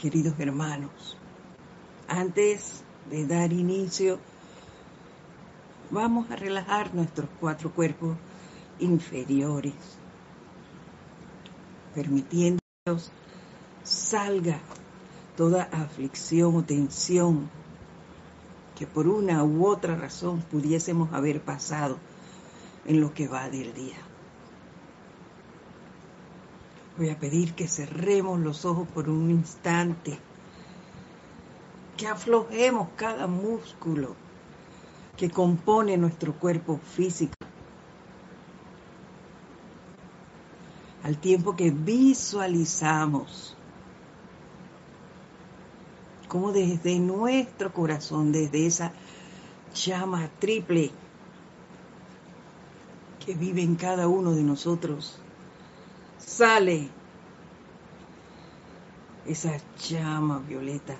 Queridos hermanos, antes de dar inicio, vamos a relajar nuestros cuatro cuerpos inferiores, permitiéndonos salga toda aflicción o tensión que por una u otra razón pudiésemos haber pasado en lo que va del día. Voy a pedir que cerremos los ojos por un instante, que aflojemos cada músculo que compone nuestro cuerpo físico, al tiempo que visualizamos como desde nuestro corazón, desde esa llama triple que vive en cada uno de nosotros, sale. Esa llama violeta.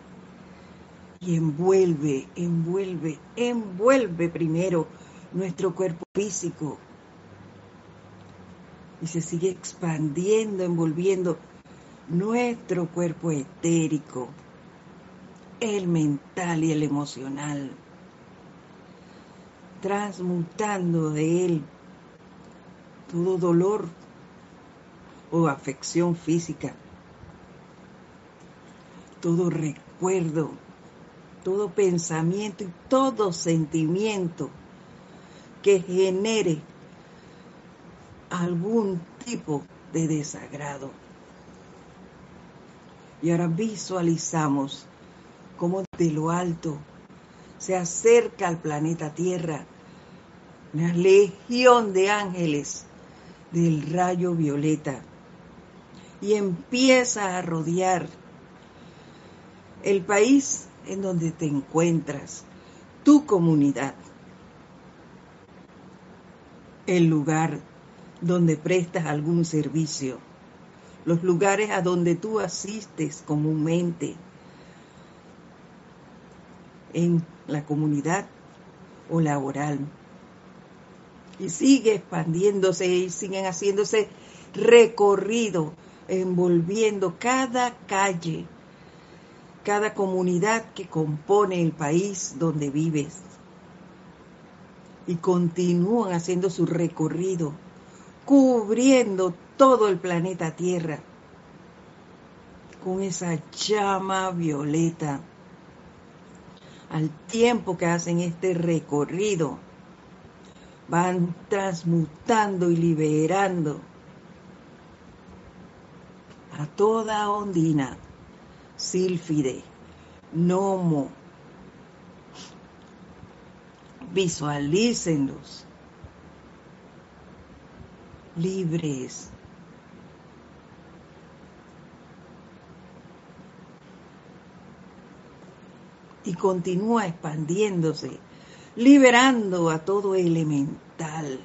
Y envuelve, envuelve, envuelve primero nuestro cuerpo físico. Y se sigue expandiendo, envolviendo nuestro cuerpo etérico, el mental y el emocional, transmutando de él todo dolor o afección física, todo recuerdo, todo pensamiento y todo sentimiento que genere algún tipo de desagrado. Y ahora visualizamos como de lo alto se acerca al planeta Tierra una legión de ángeles del rayo violeta y empieza a rodear el país en donde te encuentras, tu comunidad, el lugar donde prestas algún servicio, los lugares a donde tú asistes comúnmente, en la comunidad o laboral. Y sigue expandiéndose y siguen haciéndose recorrido, envolviendo cada calle, cada comunidad que compone el país donde vives. Y continúan haciendo su recorrido, cubriendo todo el planeta Tierra con esa llama violeta al tiempo que hacen este recorrido, van transmutando y liberando a toda ondina, sílfide, gnomo. Visualícenlos libres y continúa expandiéndose, liberando a todo elemental,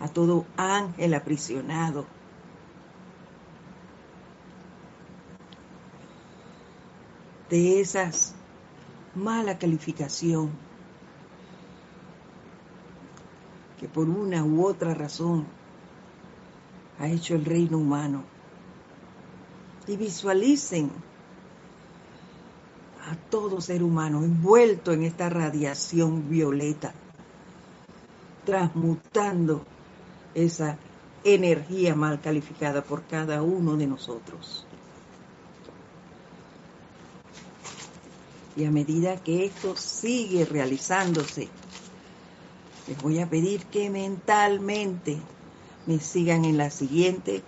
a todo ángel aprisionado. De esas mala calificación que por una u otra razón ha hecho el reino humano. Y visualicen a todo ser humano envuelto en esta radiación violeta, transmutando esa energía mal calificada por cada uno de nosotros. Y a medida que esto sigue realizándose, les voy a pedir que mentalmente me sigan en la siguiente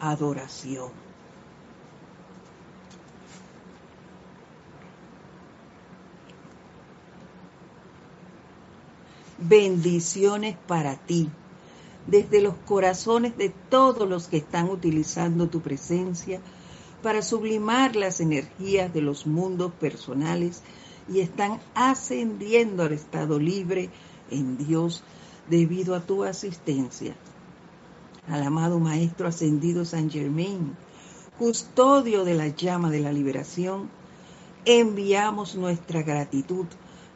adoración. bendiciones para ti, desde los corazones de todos los que están utilizando tu presencia para sublimar las energías de los mundos personales y están ascendiendo al estado libre en Dios debido a tu asistencia. Al amado Maestro Ascendido San Germain, custodio de la llama de la liberación, enviamos nuestra gratitud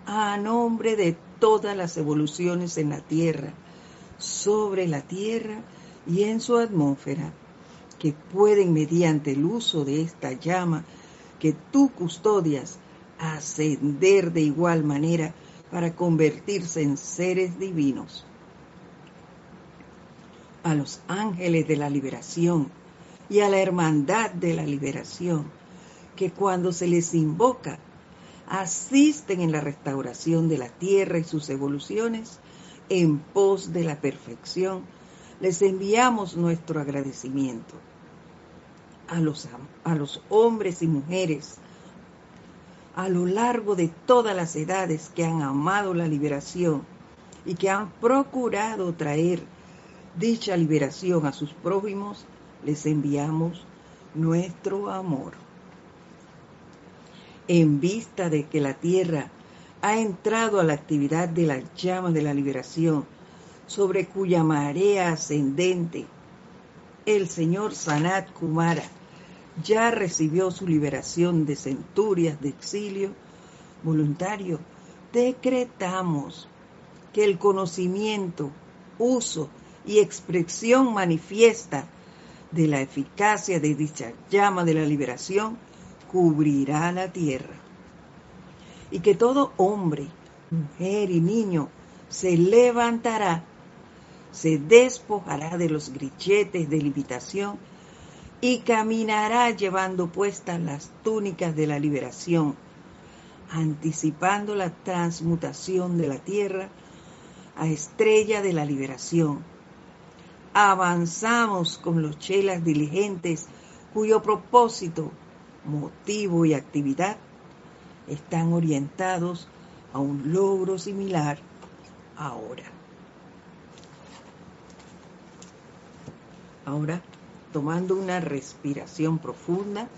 a nombre de todas las evoluciones en la Tierra, sobre la Tierra y en su atmósfera, que pueden mediante el uso de esta llama que tú custodias ascender de igual manera para convertirse en seres divinos. A los ángeles de la liberación y a la hermandad de la liberación, que cuando se les invoca, asisten en la restauración de la tierra y sus evoluciones en pos de la perfección, les enviamos nuestro agradecimiento. A los, a los hombres y mujeres a lo largo de todas las edades que han amado la liberación y que han procurado traer dicha liberación a sus prójimos, les enviamos nuestro amor. En vista de que la tierra ha entrado a la actividad de la llama de la liberación, sobre cuya marea ascendente el señor Sanat Kumara ya recibió su liberación de centurias de exilio voluntario, decretamos que el conocimiento, uso y expresión manifiesta de la eficacia de dicha llama de la liberación cubrirá la tierra. Y que todo hombre, mujer y niño se levantará, se despojará de los grilletes de limitación y caminará llevando puestas las túnicas de la liberación, anticipando la transmutación de la tierra a estrella de la liberación. Avanzamos con los chelas diligentes cuyo propósito, motivo y actividad están orientados a un logro similar ahora. Ahora tomando una respiración profunda,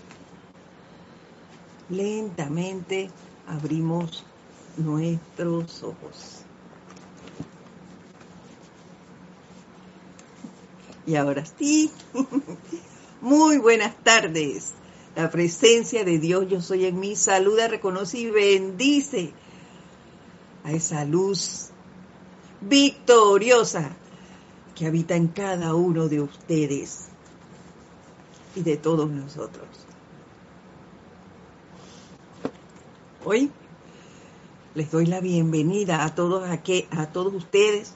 lentamente abrimos nuestros ojos. Y ahora sí, muy buenas tardes. La presencia de Dios, yo soy en mí, saluda, reconoce y bendice a esa luz victoriosa que habita en cada uno de ustedes y de todos nosotros. Hoy les doy la bienvenida a todos, a, a todos ustedes.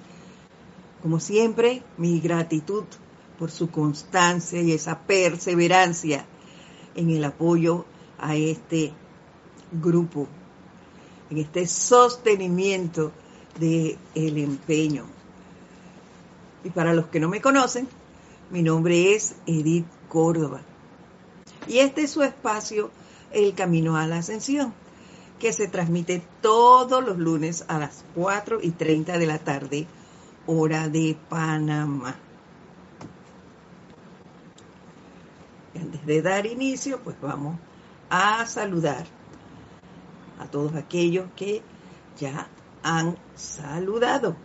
Como siempre, mi gratitud por su constancia y esa perseverancia en el apoyo a este grupo, en este sostenimiento del el empeño. Y para los que no me conocen, mi nombre es Edith Córdoba. Y este es su espacio, El Camino a la Ascensión, que se transmite todos los lunes a las 4 y 30 de la tarde, hora de Panamá. antes de dar inicio, pues vamos a saludar a todos aquellos que ya han saludado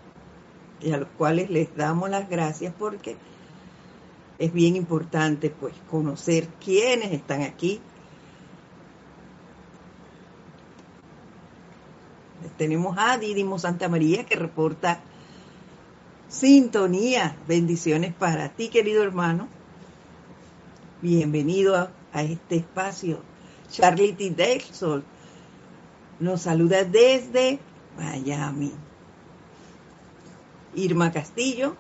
y a los cuales les damos las gracias porque es bien importante pues conocer quiénes están aquí. Tenemos a Didimo Santa María que reporta sintonía. Bendiciones para ti, querido hermano. Bienvenido a, este espacio. Charlity Dexol nos saluda desde Miami. Irma Castillo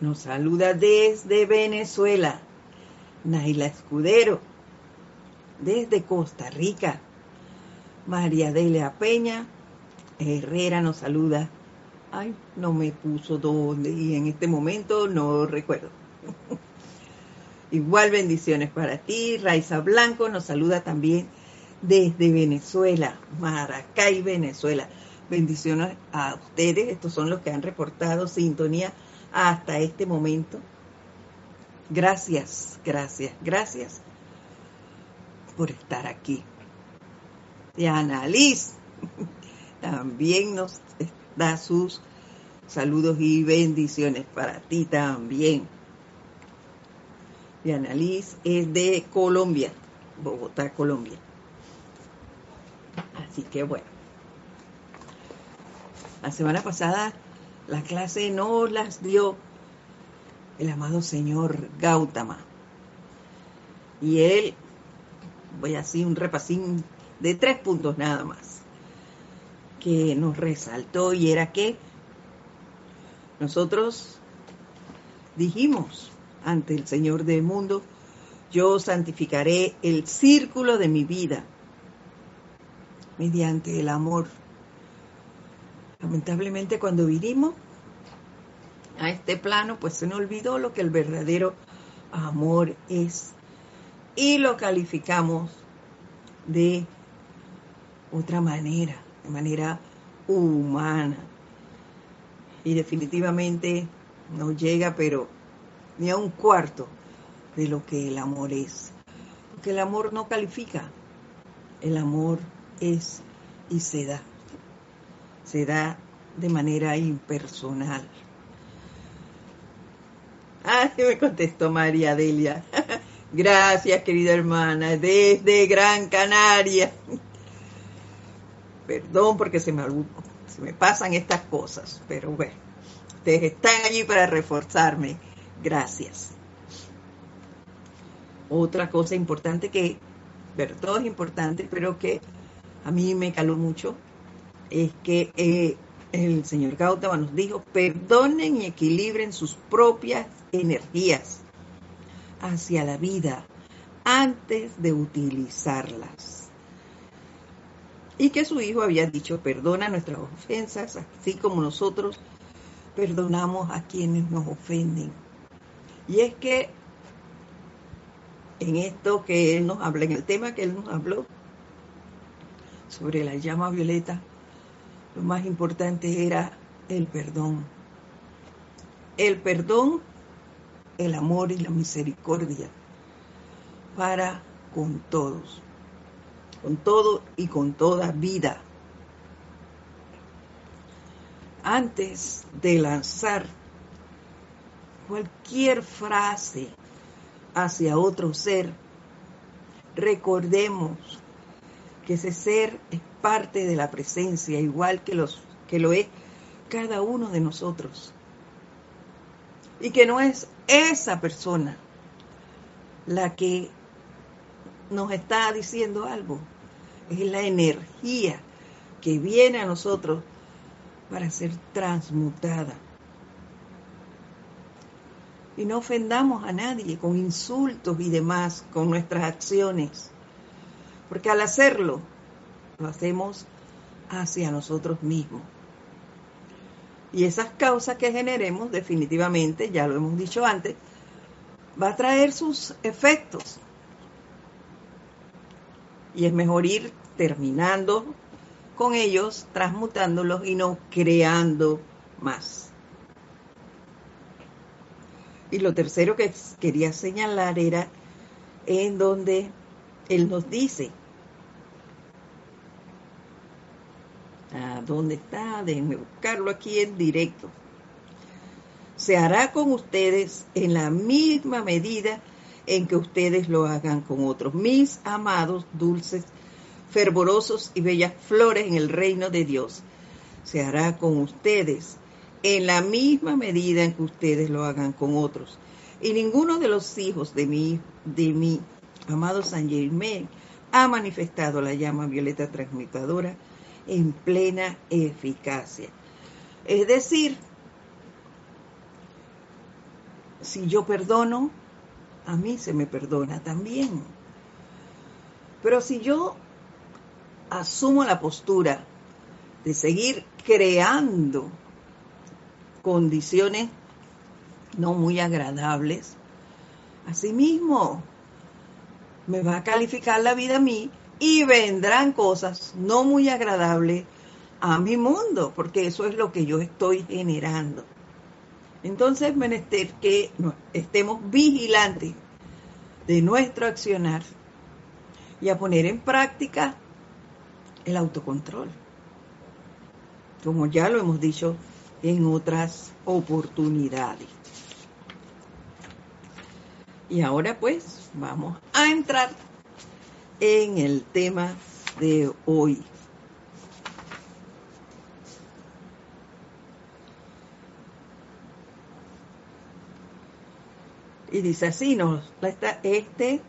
nos saluda desde Venezuela. Naila Escudero, desde Costa Rica. María Delia Peña Herrera nos saluda. Ay, no me puso dónde y en este momento no recuerdo. Igual bendiciones para ti. Raiza Blanco nos saluda también desde Venezuela, Maracay, Venezuela. Bendiciones a ustedes. Estos son los que han reportado sintonía hasta este momento. Gracias, gracias, gracias por estar aquí. Y Ana Liz también nos da sus saludos y bendiciones para ti también. Diana Liz es de Colombia, Bogotá, Colombia. Así que bueno. La semana pasada la clase no las dio el amado señor Gautama. Y él voy así un repasín de tres puntos nada más, que nos resaltó y era que nosotros dijimos ante el Señor del mundo, yo santificaré el círculo de mi vida mediante el amor. Lamentablemente cuando vinimos a este plano, pues se nos olvidó lo que el verdadero amor es y lo calificamos de otra manera, de manera humana. Y definitivamente no llega, pero ni a un cuarto de lo que el amor es. Porque el amor no califica, el amor es y se da. Se da de manera impersonal. Ah, me contestó María Delia. Gracias, querida hermana, desde Gran Canaria. Perdón porque se me, se me pasan estas cosas, pero bueno, ustedes están allí para reforzarme. Gracias. Otra cosa importante que, pero todo es importante, pero que a mí me caló mucho, es que eh, el señor Gautama nos dijo, perdonen y equilibren sus propias energías hacia la vida antes de utilizarlas. Y que su hijo había dicho, perdona nuestras ofensas, así como nosotros perdonamos a quienes nos ofenden. Y es que en esto que él nos habla, en el tema que él nos habló sobre la llama violeta, lo más importante era el perdón. El perdón el amor y la misericordia para con todos, con todo y con toda vida. Antes de lanzar cualquier frase hacia otro ser, recordemos que ese ser es parte de la presencia, igual que, los, que lo es cada uno de nosotros. Y que no es esa persona la que nos está diciendo algo. Es la energía que viene a nosotros para ser transmutada. Y no ofendamos a nadie con insultos y demás, con nuestras acciones. Porque al hacerlo, lo hacemos hacia nosotros mismos. Y esas causas que generemos, definitivamente, ya lo hemos dicho antes, va a traer sus efectos. Y es mejor ir terminando con ellos, transmutándolos y no creando más. Y lo tercero que quería señalar era en donde él nos dice, Ah, ¿Dónde está? Déjenme buscarlo aquí en directo. Se hará con ustedes en la misma medida en que ustedes lo hagan con otros. Mis amados, dulces, fervorosos y bellas flores en el reino de Dios. Se hará con ustedes en la misma medida en que ustedes lo hagan con otros. Y ninguno de los hijos de mi, de mi amado San Germain ha manifestado la llama violeta transmutadora en plena eficacia. Es decir, si yo perdono, a mí se me perdona también. Pero si yo asumo la postura de seguir creando condiciones no muy agradables, asimismo me va a calificar la vida a mí y vendrán cosas no muy agradables a mi mundo, porque eso es lo que yo estoy generando. Entonces, menester que estemos vigilantes de nuestro accionar y a poner en práctica el autocontrol, como ya lo hemos dicho en otras oportunidades. Y ahora pues vamos a entrar en el tema de hoy. Y dice así, nos, este,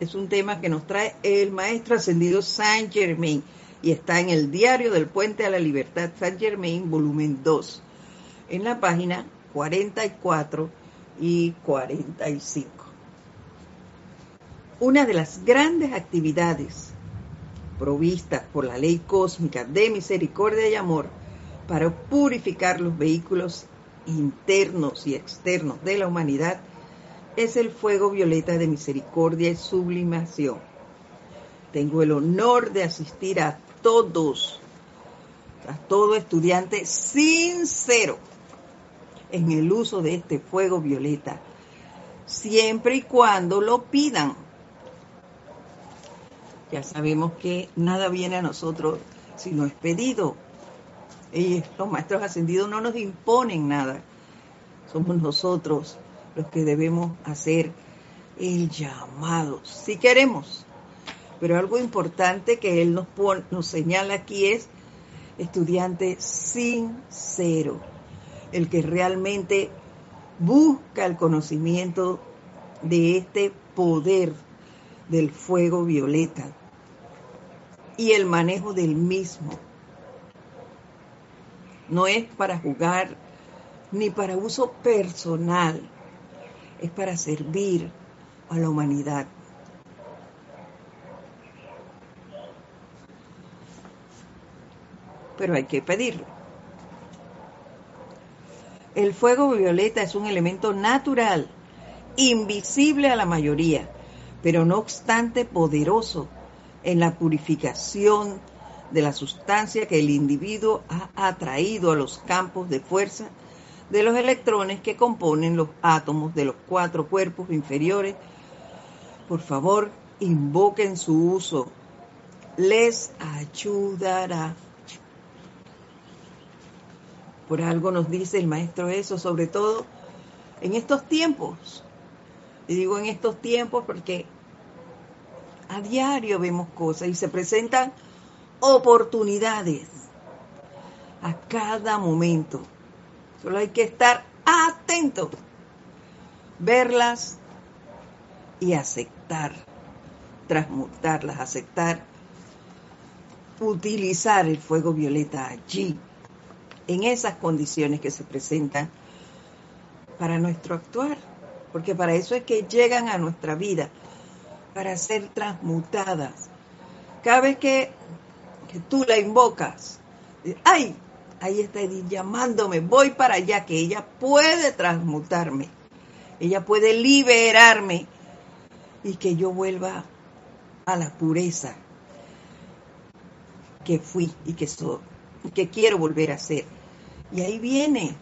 es un tema que nos trae el maestro ascendido Saint Germain y está en el diario del Puente a la Libertad Saint Germain, volumen 2, en la página 44 y 45. Una de las grandes actividades provistas por la ley cósmica de misericordia y amor para purificar los vehículos internos y externos de la humanidad es el fuego violeta de misericordia y sublimación. Tengo el honor de asistir a todos, a todo estudiante sincero en el uso de este fuego violeta, siempre y cuando lo pidan. Ya sabemos que nada viene a nosotros si no es pedido. Y los maestros ascendidos no nos imponen nada. Somos nosotros los que debemos hacer el llamado, si queremos. Pero algo importante que él nos, nos señala aquí es estudiante sincero, el que realmente busca el conocimiento de este poder del fuego violeta y el manejo del mismo. No es para jugar ni para uso personal, es para servir a la humanidad. Pero hay que pedirlo. El fuego violeta es un elemento natural, invisible a la mayoría, pero no obstante poderoso en la purificación de la sustancia que el individuo ha atraído a los campos de fuerza de los electrones que componen los átomos de los cuatro cuerpos inferiores. Por favor, invoquen su uso. Les ayudará. Por algo nos dice el maestro eso, sobre todo en estos tiempos. Y digo en estos tiempos porque a diario vemos cosas y se presentan oportunidades a cada momento. Solo hay que estar atento, verlas y aceptar, transmutarlas, aceptar, utilizar el fuego violeta allí, en esas condiciones que se presentan para nuestro actuar, porque para eso es que llegan a nuestra vida, para ser transmutadas. Cada vez que, que tú la invocas, ¡ay! ahí está Edith llamándome, voy para allá, que ella puede transmutarme, ella puede liberarme y que yo vuelva a la pureza que fui y que soy, y que quiero volver a ser. Y ahí viene.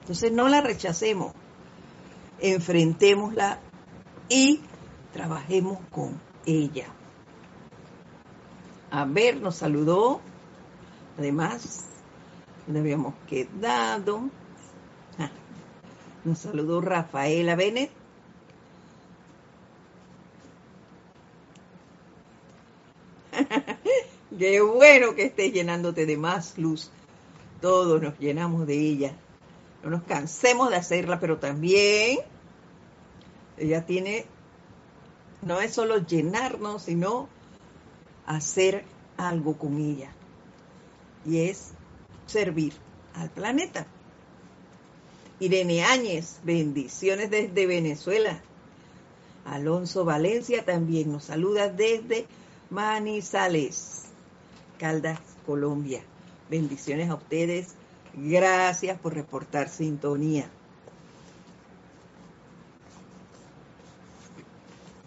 Entonces no la rechacemos, enfrentémosla y trabajemos con ella. A ver, nos saludó. Además, donde habíamos quedado. Ah, nos saludó Rafaela Bennett. Qué bueno que estés llenándote de más luz. Todos nos llenamos de ella. No nos cansemos de hacerla, pero también ella tiene, no es solo llenarnos, sino hacer algo con ella. Y es servir al planeta. Irene Áñez, bendiciones desde Venezuela. Alonso Valencia también nos saluda desde Manizales, Caldas, Colombia. Bendiciones a ustedes. Gracias por reportar sintonía.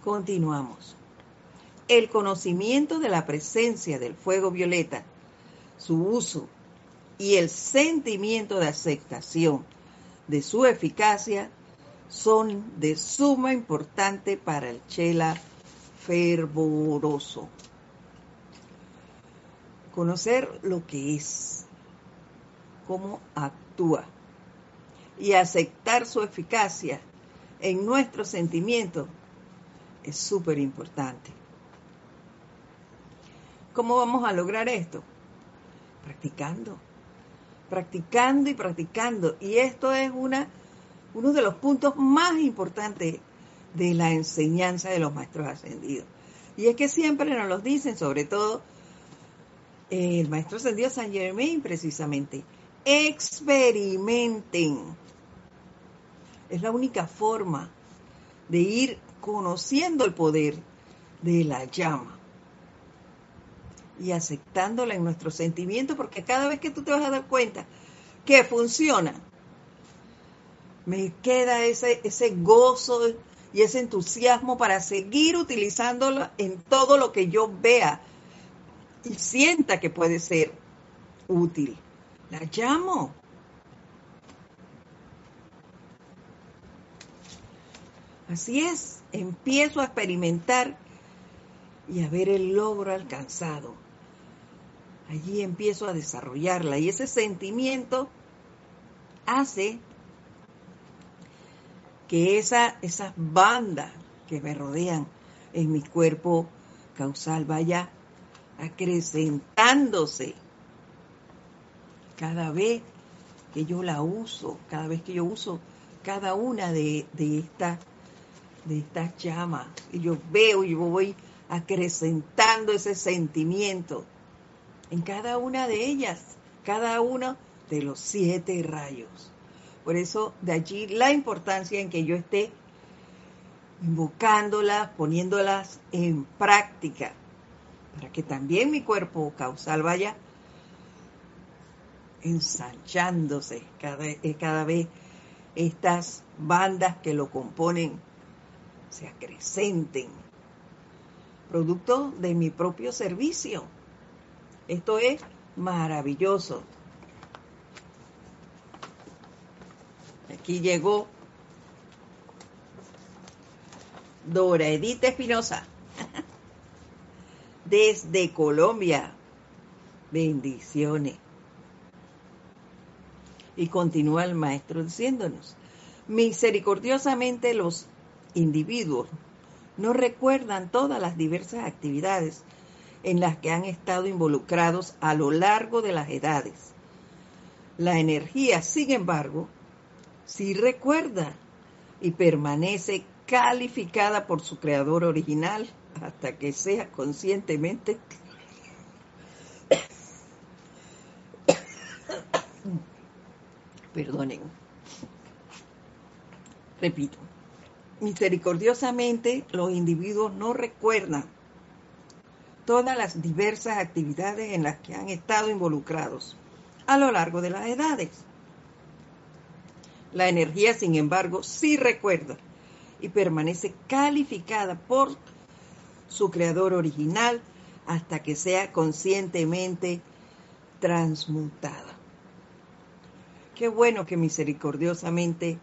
Continuamos. El conocimiento de la presencia del fuego violeta, su uso y el sentimiento de aceptación de su eficacia son de suma importancia para el chela fervoroso. Conocer lo que es, cómo actúa y aceptar su eficacia en nuestros sentimientos es súper importante. ¿Cómo vamos a lograr esto? Practicando practicando y practicando. Y esto es una, uno de los puntos más importantes de la enseñanza de los maestros ascendidos. Y es que siempre nos lo dicen, sobre todo el maestro ascendido San Germain, precisamente. Experimenten. Es la única forma de ir conociendo el poder de la llama y aceptándola en nuestros sentimientos, porque cada vez que tú te vas a dar cuenta que funciona, me queda ese, ese gozo y ese entusiasmo para seguir utilizándola en todo lo que yo vea y sienta que puede ser útil. La llamo. Así es, empiezo a experimentar y a ver el logro alcanzado. Allí empiezo a desarrollarla y ese sentimiento hace que esa, esas bandas que me rodean en mi cuerpo causal vaya acrecentándose cada vez que yo la uso, cada vez que yo uso cada una de, de estas de estas llamas y yo veo y yo voy acrecentando ese sentimiento en cada una de ellas, cada uno de los siete rayos. Por eso de allí la importancia en que yo esté invocándolas, poniéndolas en práctica, para que también mi cuerpo causal vaya ensanchándose cada, eh, cada vez estas bandas que lo componen se acrecenten, producto de mi propio servicio. Esto es maravilloso. Aquí llegó Dora Edith Espinosa, desde Colombia. Bendiciones. Y continúa el maestro diciéndonos, misericordiosamente los individuos no recuerdan todas las diversas actividades en las que han estado involucrados a lo largo de las edades. La energía, sin embargo, sí recuerda y permanece calificada por su creador original hasta que sea conscientemente perdonen. Repito, misericordiosamente los individuos no recuerdan todas las diversas actividades en las que han estado involucrados a lo largo de las edades. La energía, sin embargo, sí recuerda y permanece calificada por su creador original hasta que sea conscientemente transmutada. Qué bueno que misericordiosamente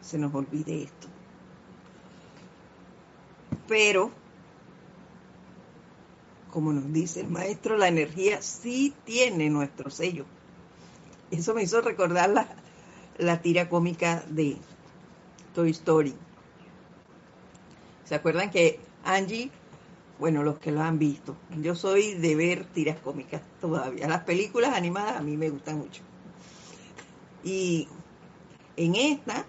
se nos olvide esto. Pero, como nos dice el maestro, la energía sí tiene nuestro sello. Eso me hizo recordar la, la tira cómica de Toy Story. ¿Se acuerdan que Angie, bueno, los que lo han visto, yo soy de ver tiras cómicas todavía. Las películas animadas a mí me gustan mucho. Y en esta,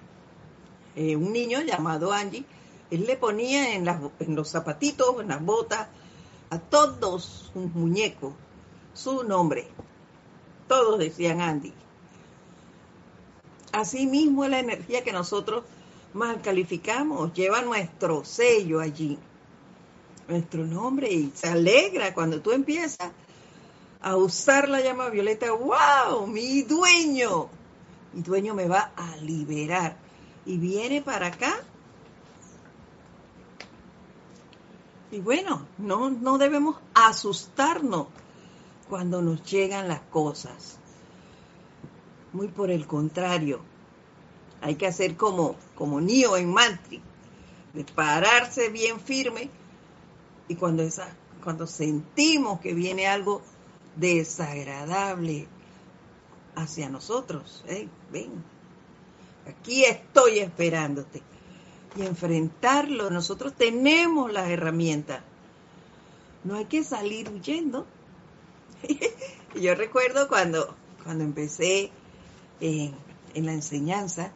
eh, un niño llamado Angie, él le ponía en, los zapatitos, en las botas, a todos sus muñecos su nombre. Todos decían Andy. Asimismo es la energía que nosotros mal calificamos, lleva nuestro sello allí, nuestro nombre y se alegra cuando tú empiezas a usar la llama violeta, wow, mi dueño, mi dueño me va a liberar y viene para acá. Y bueno, no, no debemos asustarnos cuando nos llegan las cosas. Muy por el contrario, hay que hacer como, como Neo en Mantri, de pararse bien firme y cuando, esa, cuando sentimos que viene algo desagradable hacia nosotros, ven, aquí estoy esperándote y enfrentarlo. Nosotros tenemos las herramientas. No hay que salir huyendo. Yo recuerdo cuando, cuando empecé en, la enseñanza,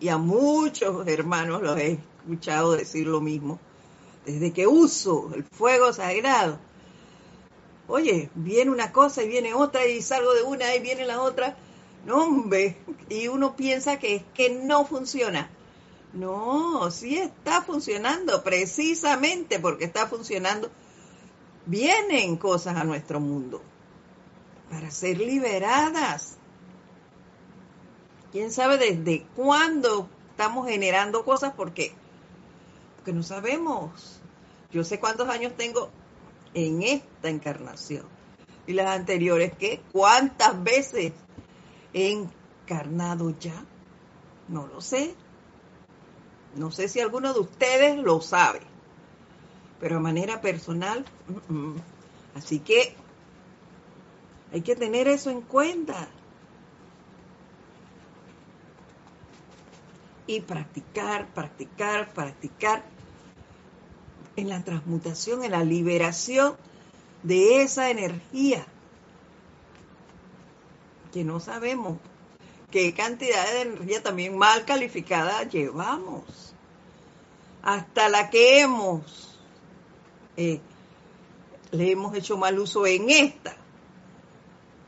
y a muchos hermanos los he escuchado decir lo mismo. Desde que uso el fuego sagrado, oye, viene una cosa y viene otra y salgo de una y viene la otra. No, hombre, y uno piensa que es que no funciona. No, sí está funcionando, precisamente porque está funcionando. Vienen cosas a nuestro mundo para ser liberadas. ¿Quién sabe desde cuándo estamos generando cosas? Porque, porque no sabemos. Yo sé cuántos años tengo en esta encarnación. Y las anteriores, ¿qué? ¿Cuántas veces he encarnado ya? No lo sé. No sé si alguno de ustedes lo sabe. Pero de manera personal, así que hay que tener eso en cuenta. Y practicar, practicar, practicar en la transmutación, en la liberación de esa energía que no sabemos qué cantidad de energía también mal calificada llevamos. Hasta la que hemos, eh, le hemos hecho mal uso en esta,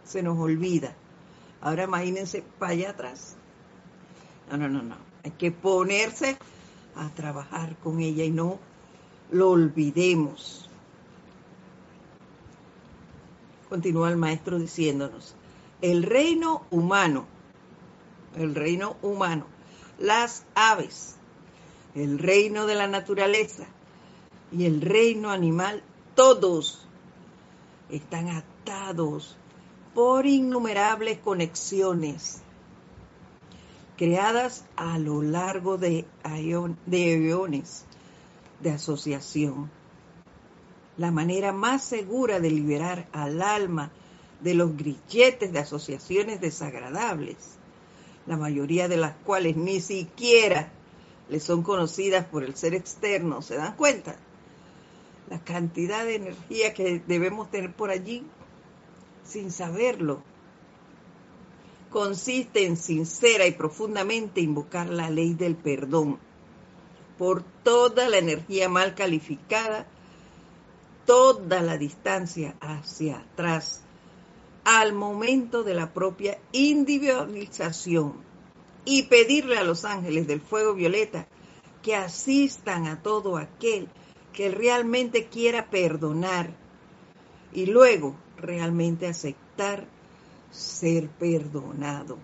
se nos olvida. Ahora imagínense para allá atrás. No, no, no, no. Hay que ponerse a trabajar con ella y no lo olvidemos. Continúa el maestro diciéndonos, el reino humano, el reino humano, las aves, el reino de la naturaleza y el reino animal, todos están atados por innumerables conexiones creadas a lo largo de, eones de asociación. La manera más segura de liberar al alma de los grilletes de asociaciones desagradables, la mayoría de las cuales ni siquiera le son conocidas por el ser externo, ¿se dan cuenta? La cantidad de energía que debemos tener por allí sin saberlo consiste en sincera y profundamente invocar la ley del perdón por toda la energía mal calificada, toda la distancia hacia atrás, al momento de la propia individualización y pedirle a los ángeles del fuego violeta que asistan a todo aquel que realmente quiera perdonar y luego realmente aceptar ser perdonado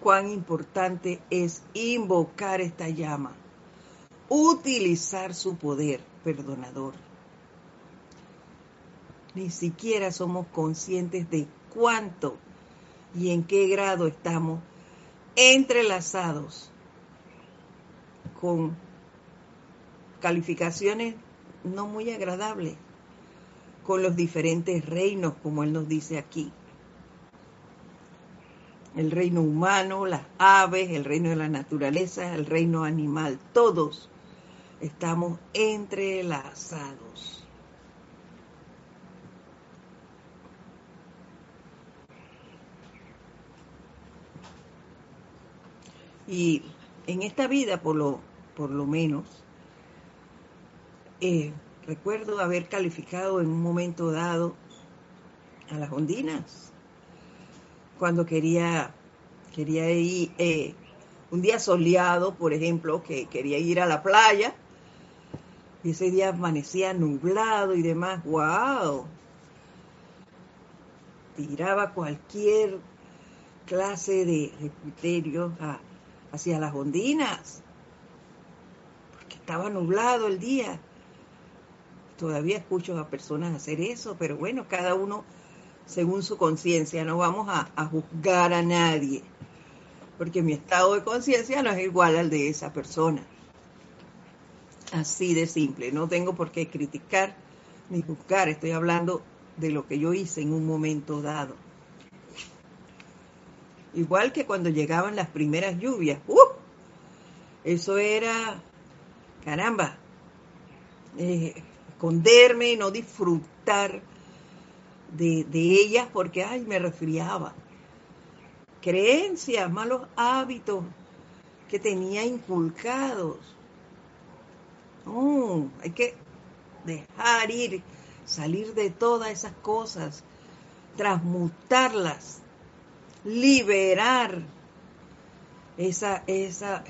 cuán importante es invocar esta llama, utilizar su poder perdonador. Ni siquiera somos conscientes de cuánto y en qué grado estamos entrelazados con calificaciones no muy agradables con los diferentes reinos, como él nos dice aquí el reino humano, las aves, el reino de la naturaleza, el reino animal, todos estamos entrelazados. Y en esta vida, por lo, por lo menos, eh, recuerdo haber calificado en un momento dado a las ondinas cuando quería, quería ir, eh, un día soleado, por ejemplo, que quería ir a la playa, y ese día amanecía nublado y demás, wow, tiraba cualquier clase de, criterio hacia las ondinas, porque estaba nublado el día. Todavía escucho a personas hacer eso, pero bueno, cada uno según su conciencia. No vamos a, juzgar a nadie, porque mi estado de conciencia no es igual al de esa persona. Así de simple. No tengo por qué criticar ni juzgar. Estoy hablando de lo que yo hice en un momento dado. Igual que cuando llegaban las primeras lluvias. ¡Uh! Eso era, caramba, eh, esconderme y no disfrutar de, ellas porque, ay, me resfriaba. Creencias, malos hábitos que tenía inculcados. No, hay que dejar ir, salir de todas esas cosas, transmutarlas, liberar esa, esa,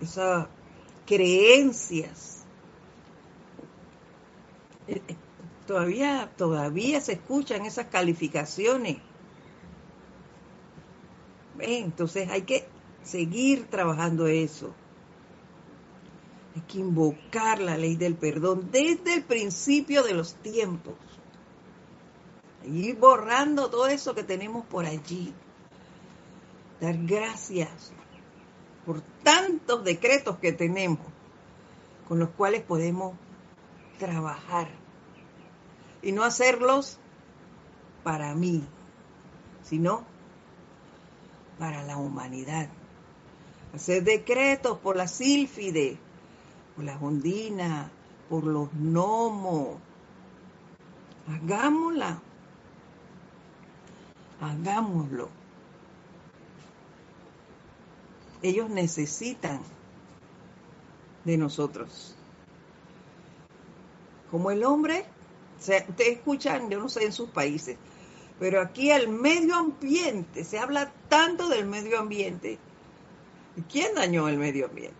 esas creencias. Eh, eh, todavía, todavía se escuchan esas calificaciones. Entonces hay que seguir trabajando eso. Hay que invocar la ley del perdón desde el principio de los tiempos. Ir borrando todo eso que tenemos por allí. Dar gracias por tantos decretos que tenemos con los cuales podemos trabajar y no hacerlos para mí, sino para la humanidad. Hacer decretos por la sílfide, por la ondina, por los gnomos. Hagámosla. Hagámoslo. Ellos necesitan de nosotros. Como el hombre, ustedes escuchan, yo no sé en sus países, pero aquí el medio ambiente, se habla tanto del medio ambiente. ¿Quién dañó el medio ambiente?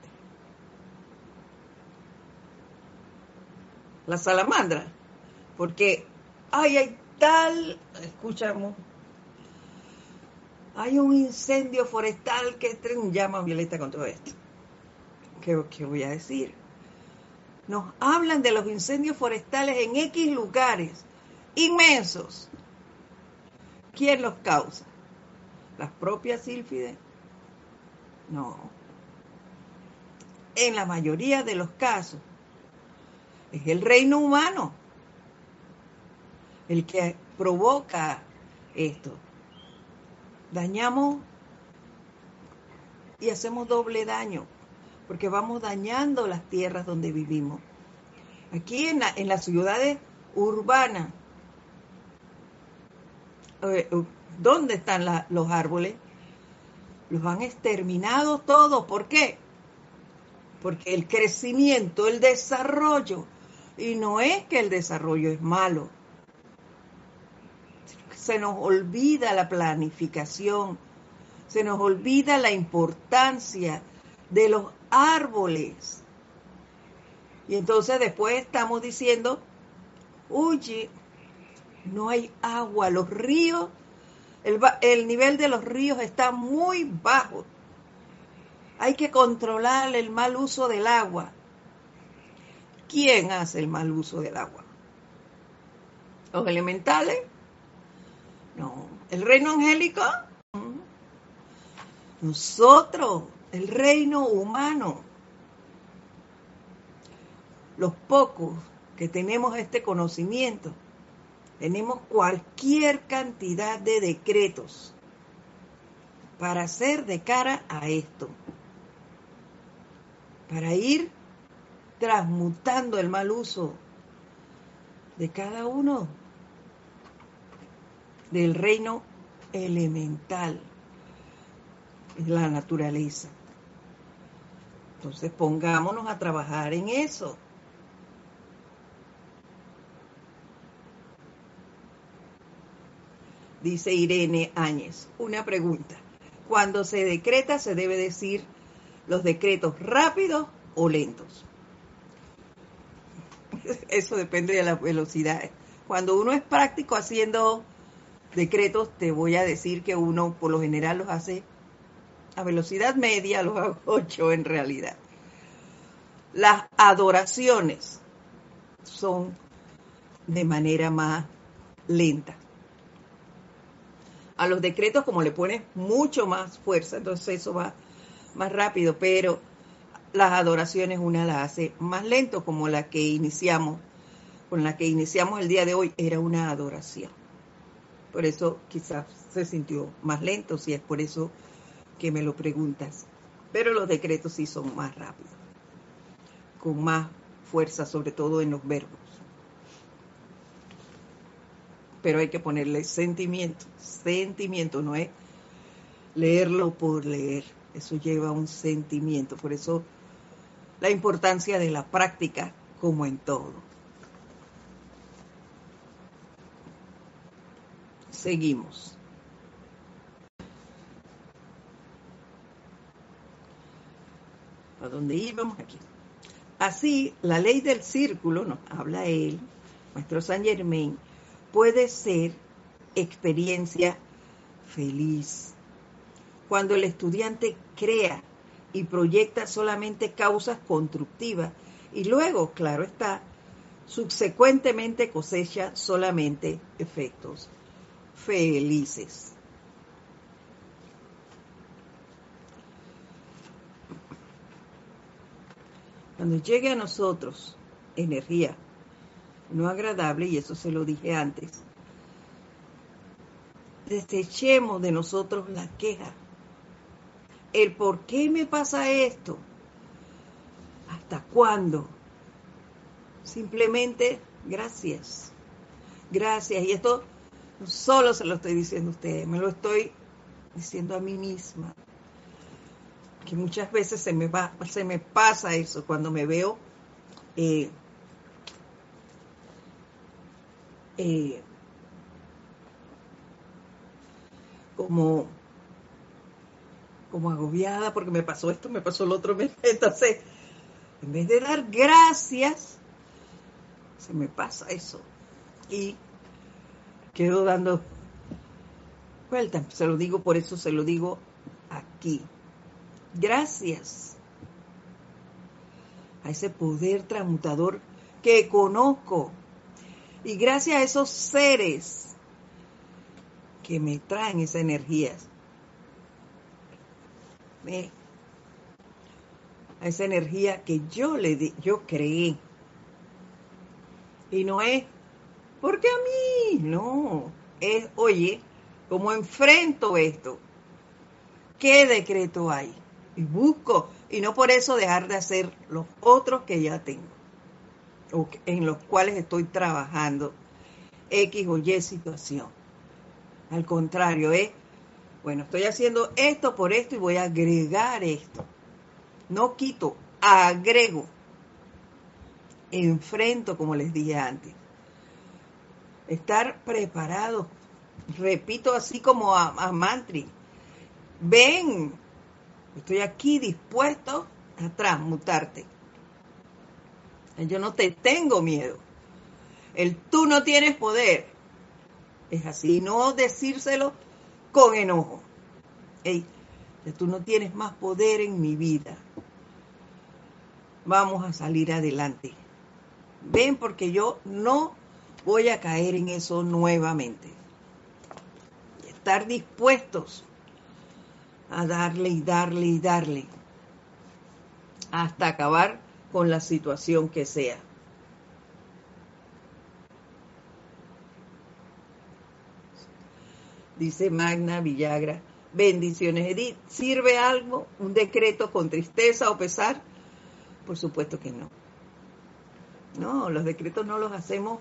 La salamandra. Porque ay, hay tal, escuchamos, hay un incendio forestal que es un llama violeta con todo esto. ¿Qué, ¿Qué voy a decir? Nos hablan de los incendios forestales en X lugares inmensos ¿Quién los causa? ¿Las propias sílfides? No. En la mayoría de los casos es el reino humano el que provoca esto. Dañamos y hacemos doble daño, porque vamos dañando las tierras donde vivimos. Aquí en, en las ciudades urbanas eh, uh, ¿dónde están los árboles? Los han exterminado todos. ¿Por qué? Porque el crecimiento, el desarrollo, y no es que el desarrollo es malo, se nos olvida la planificación, se nos olvida la importancia de los árboles. Y entonces después estamos diciendo, oye, no hay agua, los ríos, el, nivel de los ríos está muy bajo. Hay que controlar el mal uso del agua. ¿Quién hace el mal uso del agua? ¿Los elementales? No. ¿El reino angélico? Nosotros, el reino humano. Los pocos que tenemos este conocimiento tenemos cualquier cantidad de decretos para hacer de cara a esto, para ir transmutando el mal uso de cada uno del reino elemental, de la naturaleza. Entonces pongámonos a trabajar en eso. dice Irene Áñez. Una pregunta. Cuando se decreta, se debe decir los decretos rápidos o lentos. Eso depende de la velocidad. Cuando uno es práctico haciendo decretos, te voy a decir que uno por lo general los hace a velocidad media, los hago ocho en realidad. Las adoraciones son de manera más lenta a los decretos como le pones mucho más fuerza, entonces eso va más rápido, pero las adoraciones una la hace más lento, como la que iniciamos, con la que iniciamos el día de hoy, era una adoración. Por eso quizás se sintió más lento, si es por eso que me lo preguntas. Pero los decretos sí son más rápidos, con más fuerza, sobre todo en los verbos pero hay que ponerle sentimiento. Sentimiento no es leerlo por leer, Eso lleva un sentimiento. Por eso la importancia de la práctica como en todo. Seguimos. ¿A dónde íbamos? Aquí. Así, la ley del círculo, nos habla él, nuestro San Germain, puede ser experiencia feliz. Cuando el estudiante crea y proyecta solamente causas constructivas y luego, claro está, subsecuentemente cosecha solamente efectos felices. Cuando llegue a nosotros energía no agradable, y eso se lo dije antes, desechemos de nosotros la queja. El por qué me pasa esto. ¿Hasta cuándo? Simplemente gracias. Gracias. Y esto no solo se lo estoy diciendo a ustedes, me lo estoy diciendo a mí misma. Que muchas veces se me, va, se me pasa eso cuando me veo eh, eh, como, como agobiada porque me pasó esto, me pasó lo otro. Entonces, en vez de dar gracias, se me pasa eso. Y quedo dando vueltas. Se lo digo, por eso se lo digo aquí. Gracias a ese poder transmutador que conozco. Y gracias a esos seres que me traen esas energías. A esa energía que yo le di, yo creé. Y no es porque a mí, no, es, oye, ¿cómo enfrento esto? ¿Qué decreto hay? Y busco, y no por eso dejar de hacer los otros que ya tengo, o en los cuales estoy trabajando X o Y situación. Al contrario, es, bueno, estoy haciendo esto por esto y voy a agregar esto. No quito, agrego. Enfrento, como les dije antes. Estar preparado. Repito así como a, a Mantri. Ven, estoy aquí dispuesto a transmutarte. Yo no te tengo miedo. El tú no tienes poder es así, no decírselo con enojo. Ey, tú no tienes más poder en mi vida. Vamos a salir adelante. Ven porque yo no voy a caer en eso nuevamente. Estar dispuestos a darle y darle y darle hasta acabar con la situación que sea. dice Magna Villagra. Bendiciones, Edith. ¿Sirve algo un decreto con tristeza o pesar? Por supuesto que no. No, los decretos no los hacemos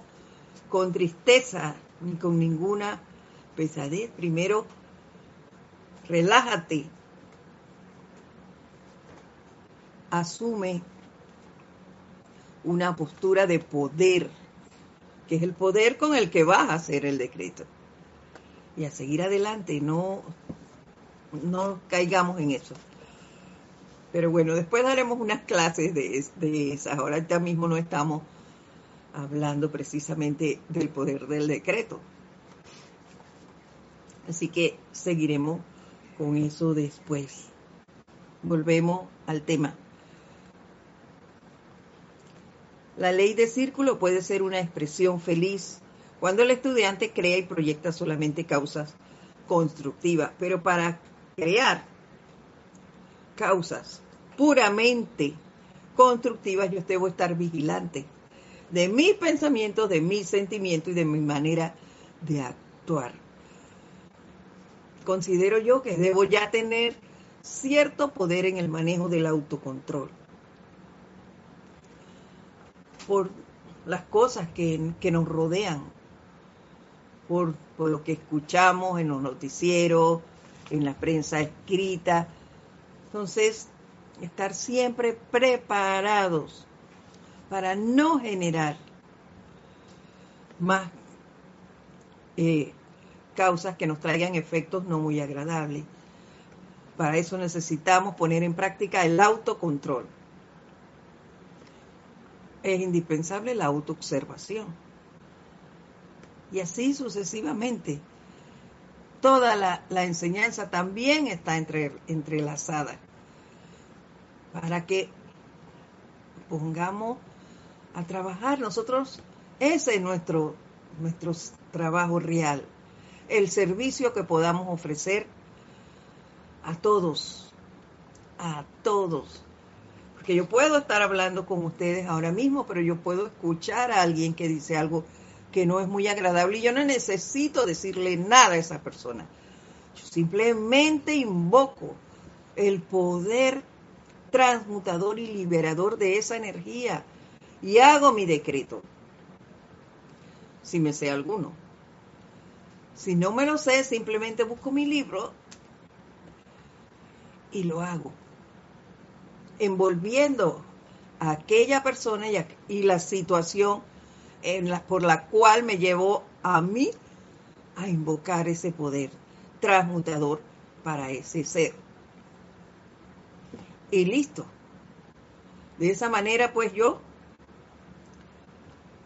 con tristeza ni con ninguna pesadez. Primero, relájate. Asume una postura de poder, que es el poder con el que vas a hacer el decreto y a seguir adelante, no, no caigamos en eso. Pero bueno, después daremos unas clases de, de esas. Ahora mismo no estamos hablando precisamente del poder del decreto. Así que seguiremos con eso después. Volvemos al tema. La ley de círculo puede ser una expresión feliz cuando el estudiante crea y proyecta solamente causas constructivas, pero para crear causas puramente constructivas, yo debo estar vigilante de mis pensamientos, de mis sentimientos y de mi manera de actuar. Considero yo que debo ya tener cierto poder en el manejo del autocontrol por las cosas que, que nos rodean, por, lo que escuchamos en los noticieros, en la prensa escrita, Entonces, estar siempre preparados para no generar más eh, causas que nos traigan efectos no muy agradables. Para eso necesitamos poner en práctica el autocontrol. Es indispensable la autoobservación. Y así sucesivamente. Toda la, enseñanza también está entre, entrelazada para que pongamos a trabajar. Nosotros, ese es nuestro, nuestro trabajo real, el servicio que podamos ofrecer a todos, a todos. Porque yo puedo estar hablando con ustedes ahora mismo, pero yo puedo escuchar a alguien que dice algo que no es muy agradable y yo no necesito decirle nada a esa persona. Yo simplemente invoco el poder transmutador y liberador de esa energía y hago mi decreto, si me sé alguno. Si no me lo sé, simplemente busco mi libro y lo hago, envolviendo a aquella persona y, la situación por la cual me llevó a mí a invocar ese poder transmutador para ese ser y listo. De esa manera, pues yo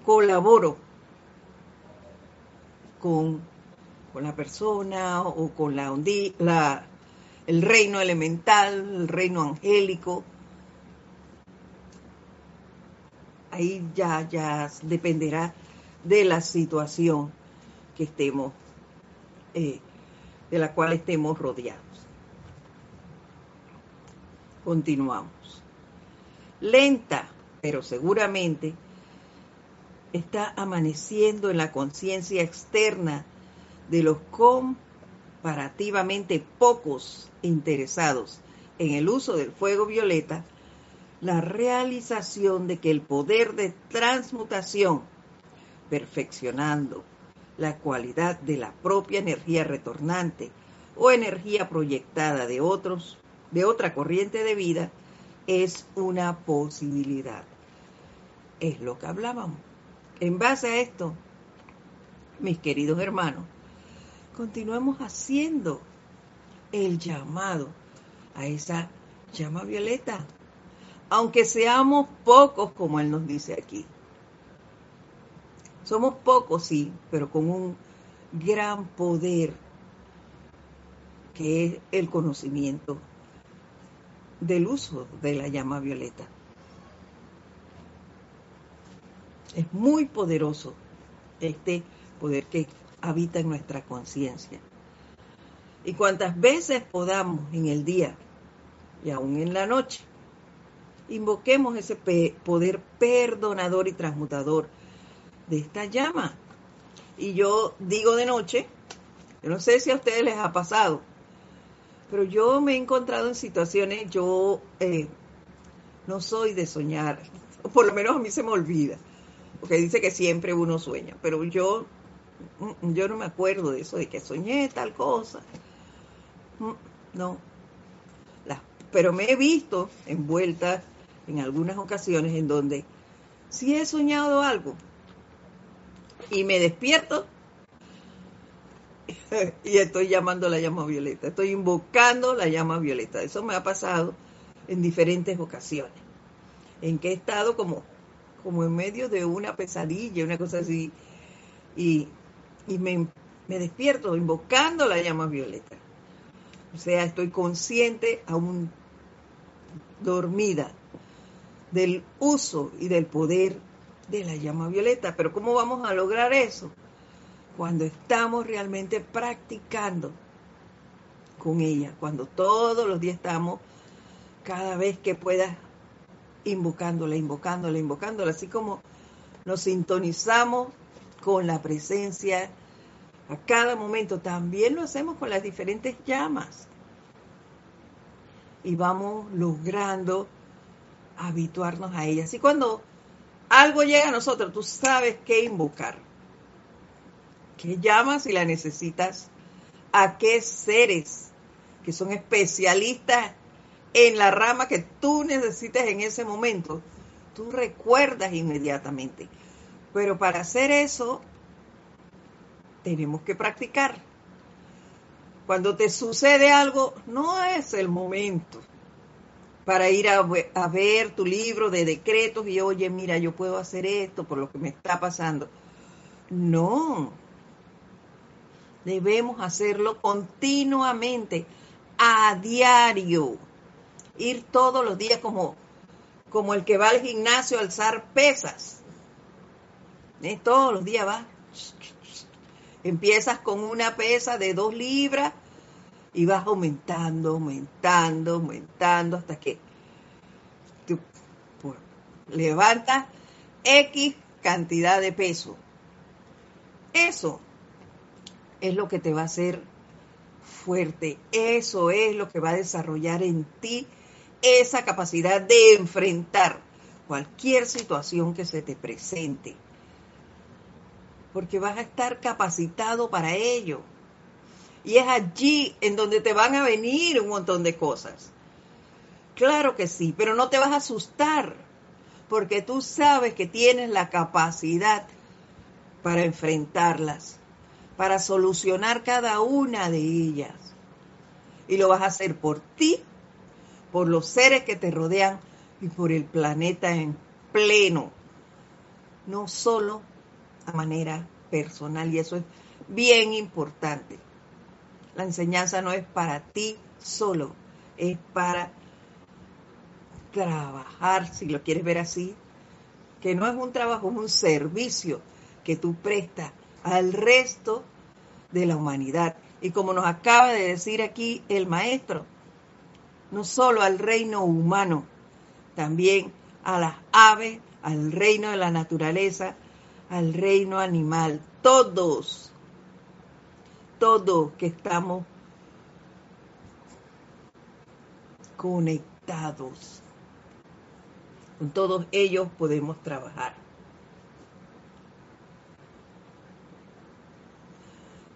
colaboro con, con la persona o con la, la, el reino elemental, el reino angélico. Ahí ya, ya dependerá de la situación que estemos, eh, de la cual estemos rodeados. Continuamos. Lenta, pero seguramente está amaneciendo en la conciencia externa de los comparativamente pocos interesados en el uso del fuego violeta la realización de que el poder de transmutación, perfeccionando la cualidad de la propia energía retornante o energía proyectada de otros, de otra corriente de vida es una posibilidad. Es lo que hablábamos. En base a esto, mis queridos hermanos, continuemos haciendo el llamado a esa llama violeta, aunque seamos pocos, como Él nos dice aquí. Somos pocos, sí, pero con un gran poder que es el conocimiento del uso de la llama violeta. Es muy poderoso este poder que habita en nuestra conciencia. Y cuantas veces podamos en el día y aún en la noche, invoquemos ese poder perdonador y transmutador de esta llama. Y yo digo de noche, yo no sé si a ustedes les ha pasado, pero yo me he encontrado en situaciones, yo eh, no soy de soñar, por lo menos a mí se me olvida, porque dice que siempre uno sueña, pero yo, mm, yo no me acuerdo de eso, de que soñé tal cosa. Mm, no. pero me he visto envuelta en algunas ocasiones en donde sí he soñado algo y me despierto y estoy llamando la llama violeta, estoy invocando la llama violeta. Eso me ha pasado en diferentes ocasiones, en que he estado como, como en medio de una pesadilla, una cosa así, y, me, me despierto invocando la llama violeta. O sea, estoy consciente, aún dormida, del uso y del poder de la llama violeta. Pero ¿cómo vamos a lograr eso? cuando estamos realmente practicando con ella, cuando todos los días estamos, cada vez que puedas, invocándola, invocándola, invocándola, así como nos sintonizamos con la presencia a cada momento, también lo hacemos con las diferentes llamas. Y vamos logrando habituarnos a ellas. Y cuando algo llega a nosotros, tú sabes qué invocar qué llamas si la necesitas, a qué seres que son especialistas en la rama que tú necesites en ese momento, tú recuerdas inmediatamente. Pero para hacer eso, tenemos que practicar. Cuando te sucede algo, no es el momento para ir a, a, ver tu libro de decretos y oye, mira, yo puedo hacer esto por lo que me está pasando. No, debemos hacerlo continuamente, a diario, ir todos los días como, como el que va al gimnasio a alzar pesas. ¿Eh? Todos los días va. Empiezas con una pesa de dos libras y vas aumentando, aumentando, aumentando hasta que levantas X cantidad de peso. Eso es lo que te va a hacer fuerte. Eso es lo que va a desarrollar en ti esa capacidad de enfrentar cualquier situación que se te presente. Porque vas a estar capacitado para ello. Y es allí en donde te van a venir un montón de cosas. Claro que sí, pero no te vas a asustar, porque tú sabes que tienes la capacidad para enfrentarlas, para solucionar cada una de ellas. Y lo vas a hacer por ti, por los seres que te rodean y por el planeta en pleno. No solo a manera personal, y eso es bien importante. La enseñanza no es para ti solo, es para trabajar, si lo quieres ver así, que no es un trabajo, es un servicio que tú prestas al resto de la humanidad. Y como nos acaba de decir aquí el maestro, no solo al reino humano, también a las aves, al reino de la naturaleza, al reino animal, todos todo que estamos conectados. Con todos ellos podemos trabajar.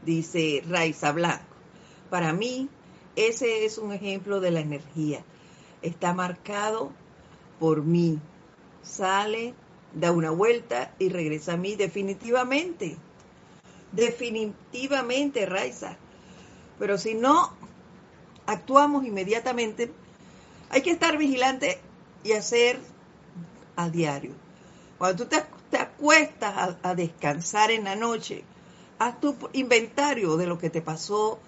Dice Raiza Blanco. Para mí, ese es un ejemplo de la energía. Está marcado por mí. Sale, da una vuelta y regresa a mí definitivamente. Definitivamente, Raiza. Pero si no actuamos inmediatamente, hay que estar vigilante y hacer a diario. Cuando tú te, acuestas a, descansar en la noche, haz tu inventario de lo que te pasó,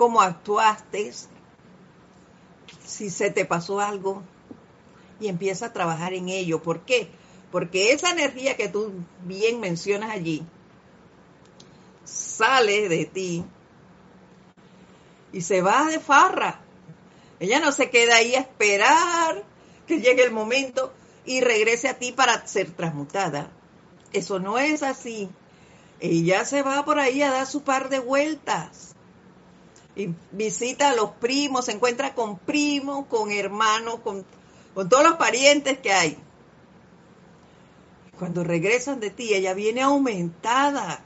cómo actuaste, si se te pasó algo, y empieza a trabajar en ello. ¿Por qué? Porque esa energía que tú bien mencionas allí, sale de ti y se va de farra. Ella no se queda ahí a esperar que llegue el momento y regrese a ti para ser transmutada. Eso no es así. Ella se va por ahí a dar su par de vueltas. Visita a los primos, se encuentra con primos, con hermanos, con, con todos los parientes que hay. Cuando regresan de ti, ella viene aumentada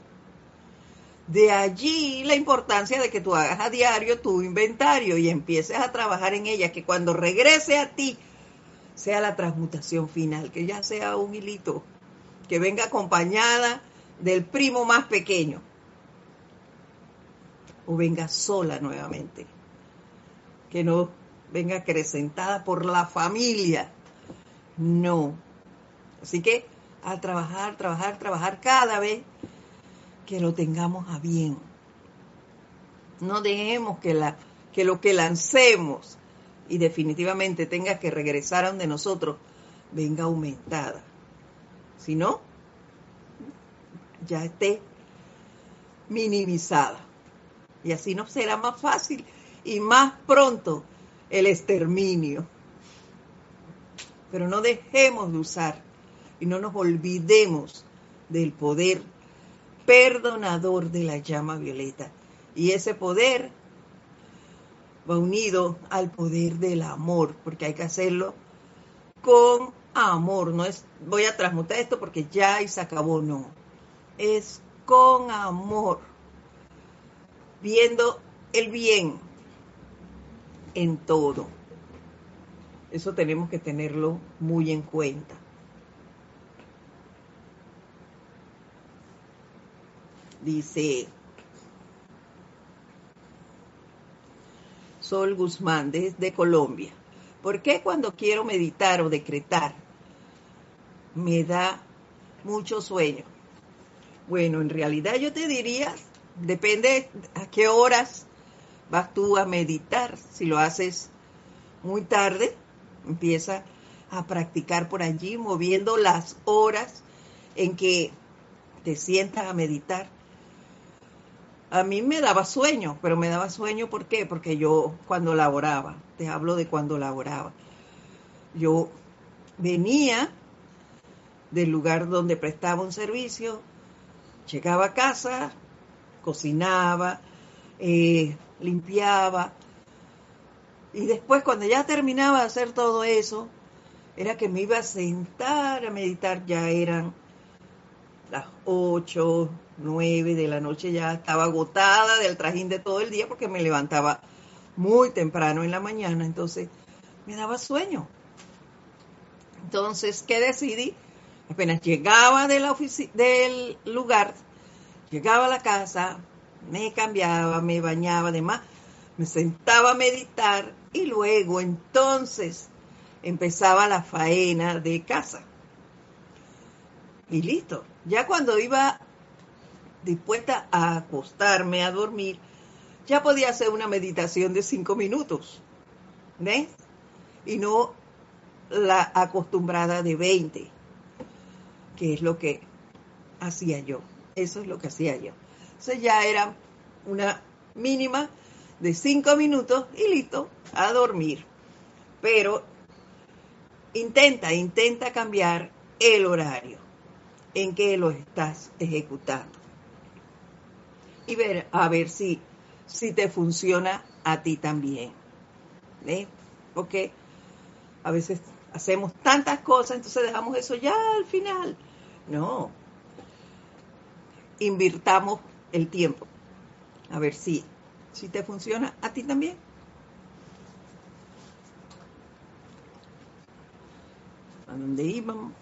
de allí la importancia de que tú hagas a diario tu inventario y empieces a trabajar en ella, que cuando regrese a ti sea la transmutación final, que ya sea un hilito, que venga acompañada del primo más pequeño o venga sola nuevamente, que no venga acrecentada por la familia, no. Así que a trabajar, trabajar, trabajar cada vez que lo tengamos a bien. No dejemos que, la, que lo que lancemos y definitivamente tenga que regresar a donde nosotros venga aumentada. Si no, ya esté minimizada. Y así nos será más fácil y más pronto el exterminio. Pero no dejemos de usar y no nos olvidemos del poder perdonador de la llama violeta. Y ese poder va unido al poder del amor, porque hay que hacerlo con amor. No es voy a transmutar esto porque ya y se acabó, no. Es con amor, viendo el bien en todo. Eso tenemos que tenerlo muy en cuenta. Dice Sol Guzmán desde Colombia. ¿Por qué cuando quiero meditar o decretar me da mucho sueño? Bueno, en realidad yo te diría, depende a qué horas vas tú a meditar. Si lo haces muy tarde, empieza a practicar por allí, moviendo las horas en que te sientas a meditar a mí me daba sueño, pero me daba sueño ¿por qué? Porque yo cuando laboraba, te hablo de cuando laboraba, yo venía del lugar donde prestaba un servicio, llegaba a casa, cocinaba, eh, limpiaba, y después cuando ya terminaba de hacer todo eso, era que me iba a sentar a meditar, ya eran las 8, 9 de la noche ya estaba agotada del trajín de todo el día porque me levantaba muy temprano en la mañana, entonces me daba sueño. Entonces, ¿qué decidí? Apenas llegaba de la del lugar, llegaba a la casa, me cambiaba, me bañaba, además, me sentaba a meditar y luego entonces empezaba la faena de casa. Y listo. Ya cuando iba dispuesta a acostarme, a dormir, ya podía hacer una meditación de cinco minutos. ¿Ves? Y no la acostumbrada de 20, que es lo que hacía yo. Eso es lo que hacía yo. Entonces ya era una mínima de cinco minutos y listo, a dormir. Pero intenta, intenta cambiar el horario en que lo estás ejecutando y ver a ver si, si te funciona a ti también. ¿eh? Porque a veces hacemos tantas cosas, entonces dejamos eso ya al final. No. Invirtamos el tiempo. A ver si, si te funciona a ti también. ¿A dónde íbamos?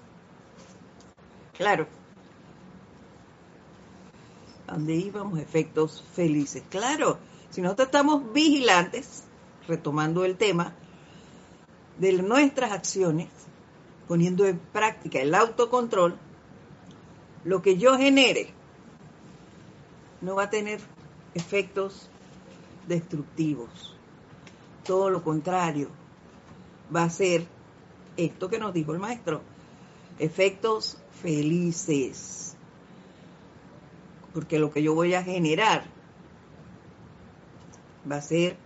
Claro, dónde íbamos, efectos felices. Claro, si nosotros estamos vigilantes, retomando el tema, de nuestras acciones, poniendo en práctica el autocontrol, lo que yo genere no va a tener efectos destructivos. Todo lo contrario, va a ser esto que nos dijo el maestro, efectos felices porque lo que yo voy a generar va a ser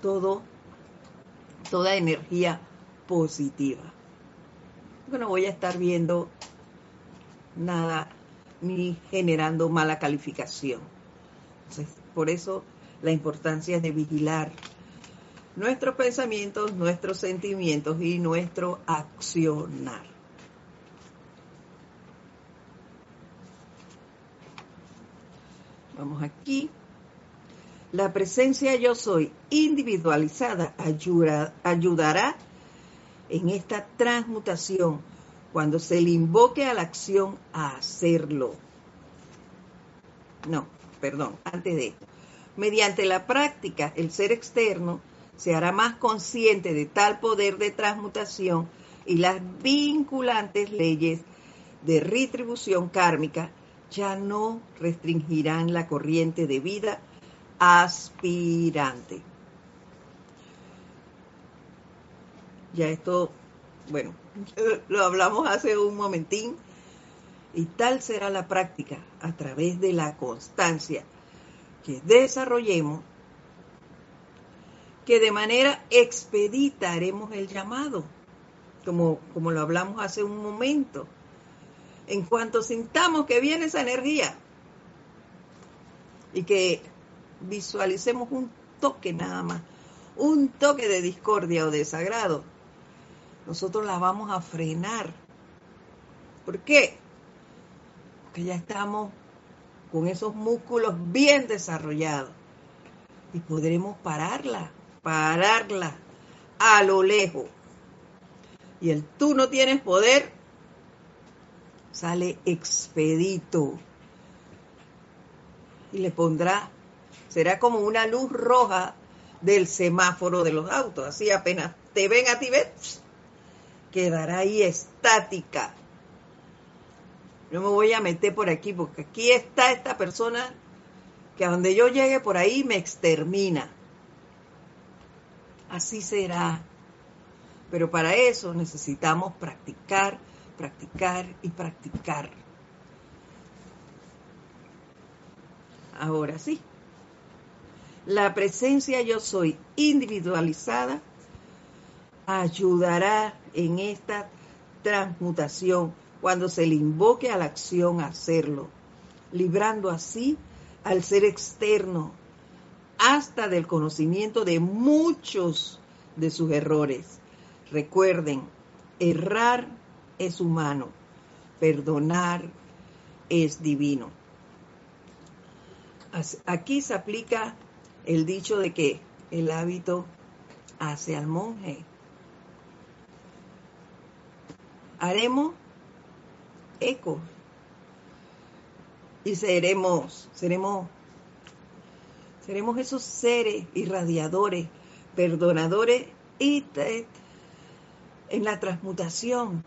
todo, toda energía positiva. No voy a estar viendo nada ni generando mala calificación. por eso la importancia de vigilar nuestros pensamientos, nuestros sentimientos y nuestro accionar. Vamos aquí. La presencia yo soy individualizada ayudará en esta transmutación cuando se le invoque a la acción a hacerlo. No, perdón, antes de esto. Mediante la práctica, el ser externo se hará más consciente de tal poder de transmutación y las vinculantes leyes de retribución kármica ya no restringirán la corriente de vida aspirante. Ya esto, bueno, lo hablamos hace un momentín, y tal será la práctica a través de la constancia que desarrollemos, que de manera expedita haremos el llamado, como, como lo hablamos hace un momento. En cuanto sintamos que viene esa energía y que visualicemos un toque nada más, un toque de discordia o desagrado, nosotros la vamos a frenar. ¿Por qué? Porque ya estamos con esos músculos bien desarrollados y podremos pararla, pararla, a lo lejos. Y el tú no tienes poder sale expedito. Y le pondrá, será como una luz roja del semáforo de los autos. Así apenas te ven a ti, ves, quedará ahí estática. Yo me voy a meter por aquí porque aquí está esta persona que a donde yo llegue por ahí me extermina. Así será. Pero para eso necesitamos practicar, practicar y practicar. Ahora sí. La presencia yo soy individualizada ayudará en esta transmutación cuando se le invoque a la acción a hacerlo, librando así al ser externo hasta del conocimiento de muchos de sus errores. Recuerden, errar es humano, perdonar es divino. Aquí se aplica el dicho de que el hábito hace al monje. Haremos eco y seremos, seremos, seremos esos seres irradiadores, perdonadores y en la transmutación.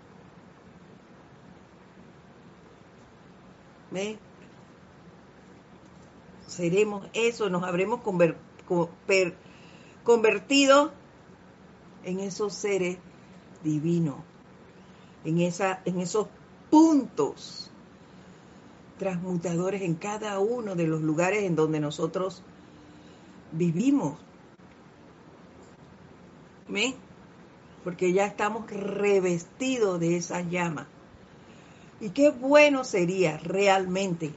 ¿Ve? Seremos eso, nos habremos convertido en esos seres divinos, en, esa, en esos puntos transmutadores en cada uno de los lugares en donde nosotros vivimos. ¿Me? Porque ya estamos revestidos de esa llama. Y qué bueno sería realmente.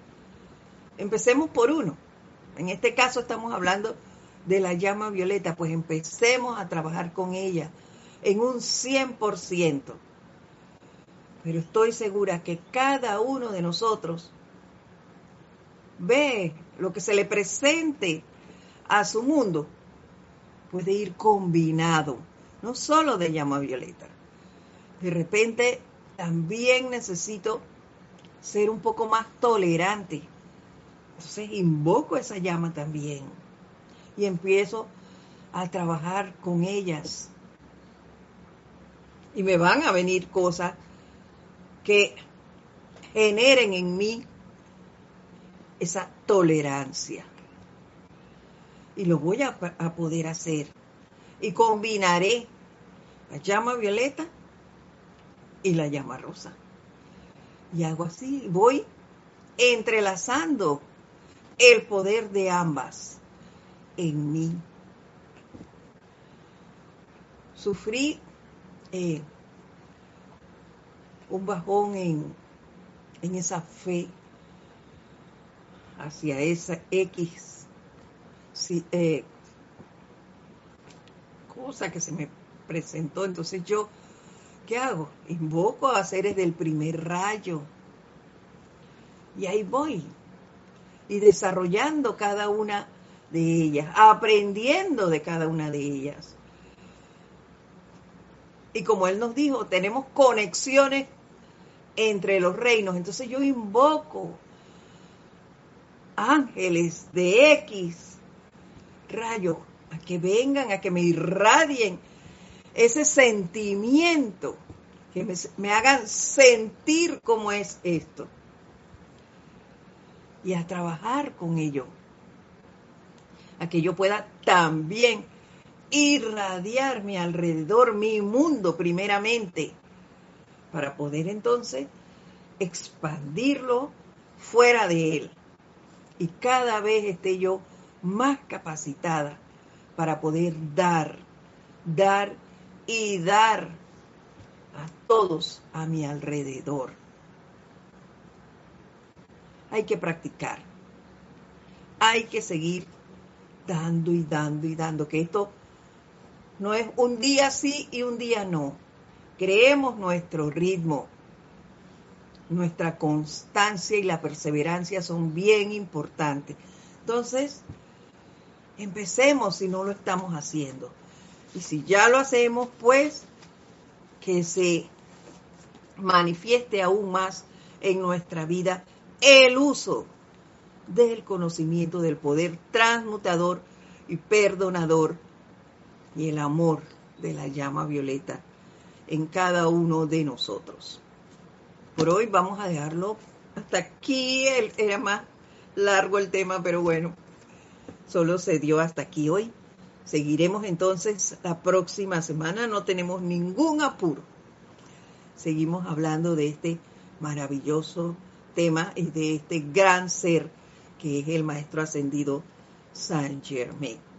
Empecemos por uno. En este caso estamos hablando de la llama violeta, pues empecemos a trabajar con ella en un 100%. Pero estoy segura que cada uno de nosotros ve lo que se le presente a su mundo, puede ir combinado, no solo de llama violeta. De repente también necesito ser un poco más tolerante. Entonces invoco esa llama también y empiezo a trabajar con ellas. Y me van a venir cosas que generen en mí esa tolerancia. Y lo voy a, poder hacer. Y combinaré la llama violeta y la llama rosa. Y hago así, voy entrelazando el poder de ambas en mí. Sufrí eh, un bajón en, en esa fe hacia esa X eh, cosa que se me presentó. Entonces yo, ¿qué hago? Invoco a seres del primer rayo. Y ahí voy. Y desarrollando cada una de ellas, aprendiendo de cada una de ellas. Y como él nos dijo, tenemos conexiones entre los reinos. Entonces yo invoco ángeles de X rayo a que vengan, a que me irradien ese sentimiento, que me, me hagan sentir cómo es esto. Y a trabajar con ello. A que yo pueda también irradiar mi alrededor, mi mundo primeramente para poder entonces expandirlo fuera de él. Y cada vez esté yo más capacitada para poder dar, dar y dar a todos a mi alrededor. Hay que practicar. Hay que seguir dando y dando y dando, que esto no es un día sí y un día no creemos nuestro ritmo. Nuestra constancia y la perseverancia son bien importantes. Entonces, empecemos si no lo estamos haciendo. Y si ya lo hacemos, pues que se manifieste aún más en nuestra vida el uso del conocimiento del poder transmutador y perdonador y el amor de la llama violeta en cada uno de nosotros. Por hoy vamos a dejarlo hasta aquí. Era más largo el tema, pero bueno, solo se dio hasta aquí hoy. Seguiremos entonces la próxima semana, no tenemos ningún apuro. Seguimos hablando de este maravilloso tema y de este gran ser que es el Maestro Ascendido San Germain.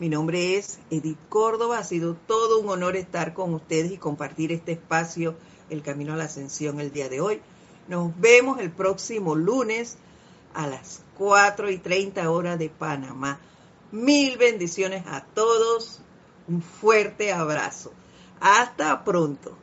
Mi nombre es Edith Córdoba, ha sido todo un honor estar con ustedes y compartir este espacio, el Camino a la Ascensión, el día de hoy. Nos vemos el próximo lunes a las 4 y 30 horas de Panamá. Mil bendiciones a todos, un fuerte abrazo. Hasta pronto.